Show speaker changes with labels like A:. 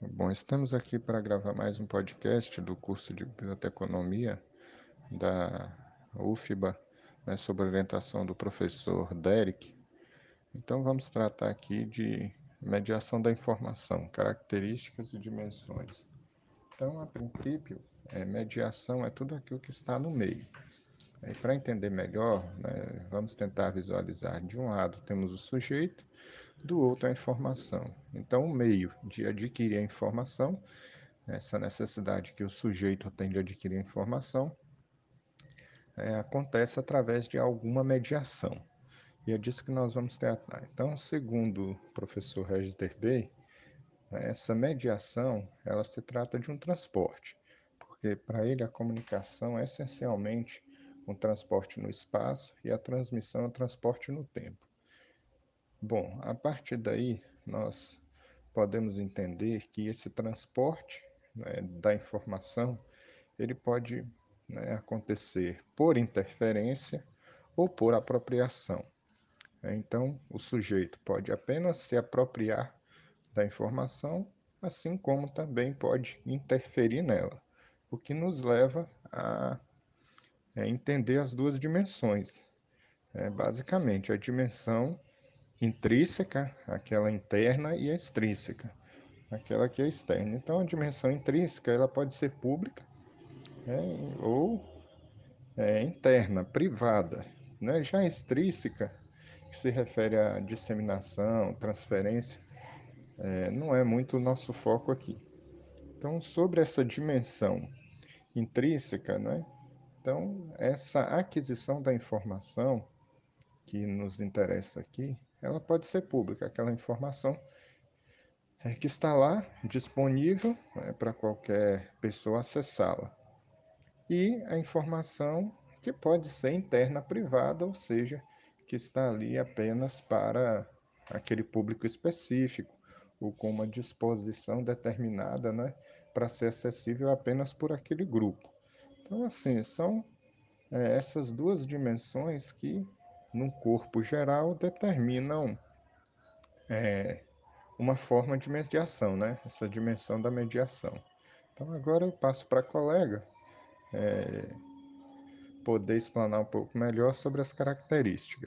A: Bom, estamos aqui para gravar mais um podcast do curso de Biblioteconomia da UFBA, né, sob orientação do professor Derek. Então, vamos tratar aqui de mediação da informação, características e dimensões. Então, a princípio, é, mediação é tudo aquilo que está no meio. E para entender melhor, né, vamos tentar visualizar. De um lado temos o sujeito, do outro a informação. Então, o meio de adquirir a informação, essa necessidade que o sujeito tem de adquirir a informação, é, acontece através de alguma mediação. E é disso que nós vamos tratar. Então, segundo o professor Regis Derbey, essa mediação ela se trata de um transporte, porque para ele a comunicação é essencialmente um transporte no espaço e a transmissão é transporte no tempo. Bom, a partir daí nós podemos entender que esse transporte né, da informação ele pode né, acontecer por interferência ou por apropriação. Então, o sujeito pode apenas se apropriar da informação, assim como também pode interferir nela, o que nos leva a é entender as duas dimensões. É, basicamente, a dimensão intrínseca, aquela interna, e a extrínseca, aquela que é externa. Então, a dimensão intrínseca ela pode ser pública né, ou é, interna, privada. Né? Já a extrínseca, que se refere à disseminação, transferência, é, não é muito o nosso foco aqui. Então, sobre essa dimensão intrínseca, né, então, essa aquisição da informação que nos interessa aqui, ela pode ser pública, aquela informação é, que está lá disponível é, para qualquer pessoa acessá-la. E a informação que pode ser interna privada, ou seja, que está ali apenas para aquele público específico ou com uma disposição determinada, né, para ser acessível apenas por aquele grupo. Então, assim, são é, essas duas dimensões que, num corpo geral, determinam é, uma forma de mediação, né? Essa dimensão da mediação. Então, agora eu passo para a colega é, poder explanar um pouco melhor sobre as características.